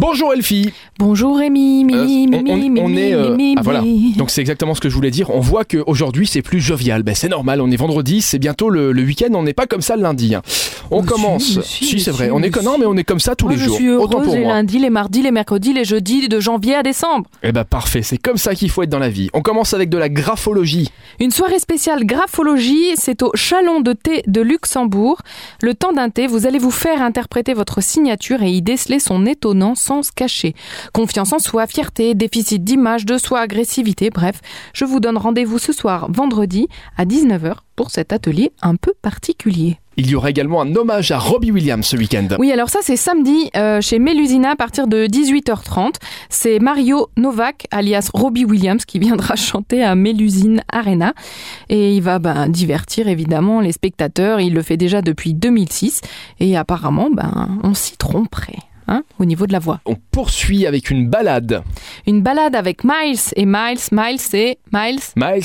Bonjour Elfie. Bonjour Rémi, on- on- Mimi, on est, euh, ah, voilà. Donc c'est exactement ce que je voulais dire. On voit qu'aujourd'hui c'est plus jovial. Ben, c'est normal, on est vendredi, c'est bientôt le, le week-end, on n'est pas comme ça le lundi. hein. On commence. si, c'est vrai, on est si. mais on est comme ça tous Moi, les je jours. suis Autant heureuse pour les moi. lundis, les mardis, les mercredis, les jeudis, de janvier à décembre. Eh ben parfait, c'est comme ça qu'il faut être dans la vie. On commence avec de la graphologie. Une soirée spéciale graphologie, c'est au Chalon de thé de Luxembourg. Le temps d'un thé, vous allez vous faire interpréter votre signature et y déceler son étonnant sens caché. Confiance en soi, fierté, déficit d'image de soi, agressivité, bref. Je vous donne rendez-vous ce soir, vendredi, à 19h, pour cet atelier un peu particulier. Il y aura également un hommage à Robbie Williams ce week-end. Oui, alors ça c'est samedi euh, chez Mélusina à partir de 18h30. C'est Mario Novak, alias Robbie Williams, qui viendra chanter à Mélusine Arena. Et il va ben, divertir évidemment les spectateurs. Il le fait déjà depuis 2006. Et apparemment, ben, on s'y tromperait. Hein, au niveau de la voix. On poursuit avec une balade. Une balade avec Miles. Et Miles, Miles, c'est Miles, Miles,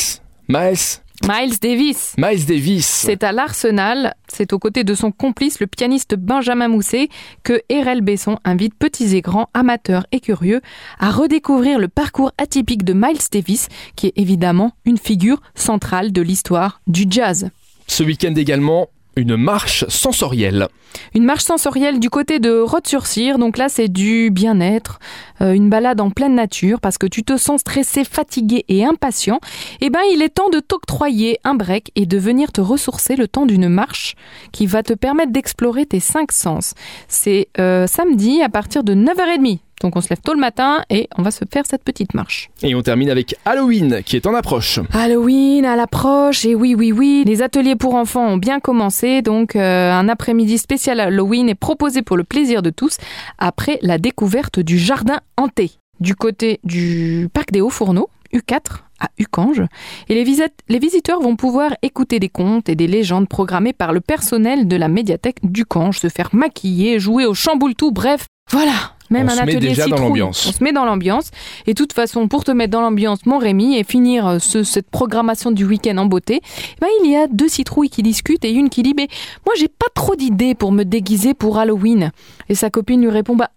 Miles, Miles Davis. Miles Davis. C'est à l'Arsenal, c'est aux côtés de son complice, le pianiste Benjamin Mousset, que RL Besson invite petits et grands, amateurs et curieux à redécouvrir le parcours atypique de Miles Davis, qui est évidemment une figure centrale de l'histoire du jazz. Ce week-end également, une marche sensorielle. Une marche sensorielle du côté de Rhodes-sur-Cire, donc là c'est du bien-être, euh, une balade en pleine nature parce que tu te sens stressé, fatigué et impatient. Eh ben il est temps de t'octroyer un break et de venir te ressourcer le temps d'une marche qui va te permettre d'explorer tes cinq sens. C'est euh, samedi à partir de 9h30. Donc on se lève tôt le matin et on va se faire cette petite marche. Et on termine avec Halloween qui est en approche. Halloween à l'approche, et oui, oui, oui, les ateliers pour enfants ont bien commencé, donc euh, un après-midi spécial Halloween est proposé pour le plaisir de tous après la découverte du jardin hanté du côté du parc des Hauts-Fourneaux, U4 à Ucange. Et les, visit- les visiteurs vont pouvoir écouter des contes et des légendes programmées par le personnel de la médiathèque d'Ucange, se faire maquiller, jouer au chamboule-tout, bref, voilà. Même On un se met déjà dans l'ambiance. On se met dans l'ambiance. Et de toute façon, pour te mettre dans l'ambiance, mon Rémi, et finir euh, ce- cette programmation du week-end en beauté, eh ben, il y a deux citrouilles qui discutent et une qui dit Mais moi, j'ai pas trop d'idées pour me déguiser pour Halloween. Et sa copine lui répond Bah,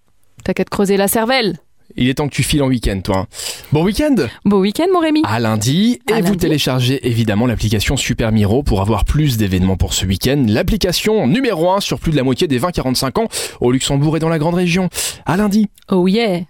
t'as qu'à te creuser la cervelle. Il est temps que tu files en week-end, toi. Bon week-end Beau week-end, mon Rémi. à lundi. Et vous téléchargez évidemment l'application Super Miro pour avoir plus d'événements pour ce week-end. L'application numéro 1 sur plus de la moitié des 20-45 ans au Luxembourg et dans la grande région. À lundi. Oh yeah.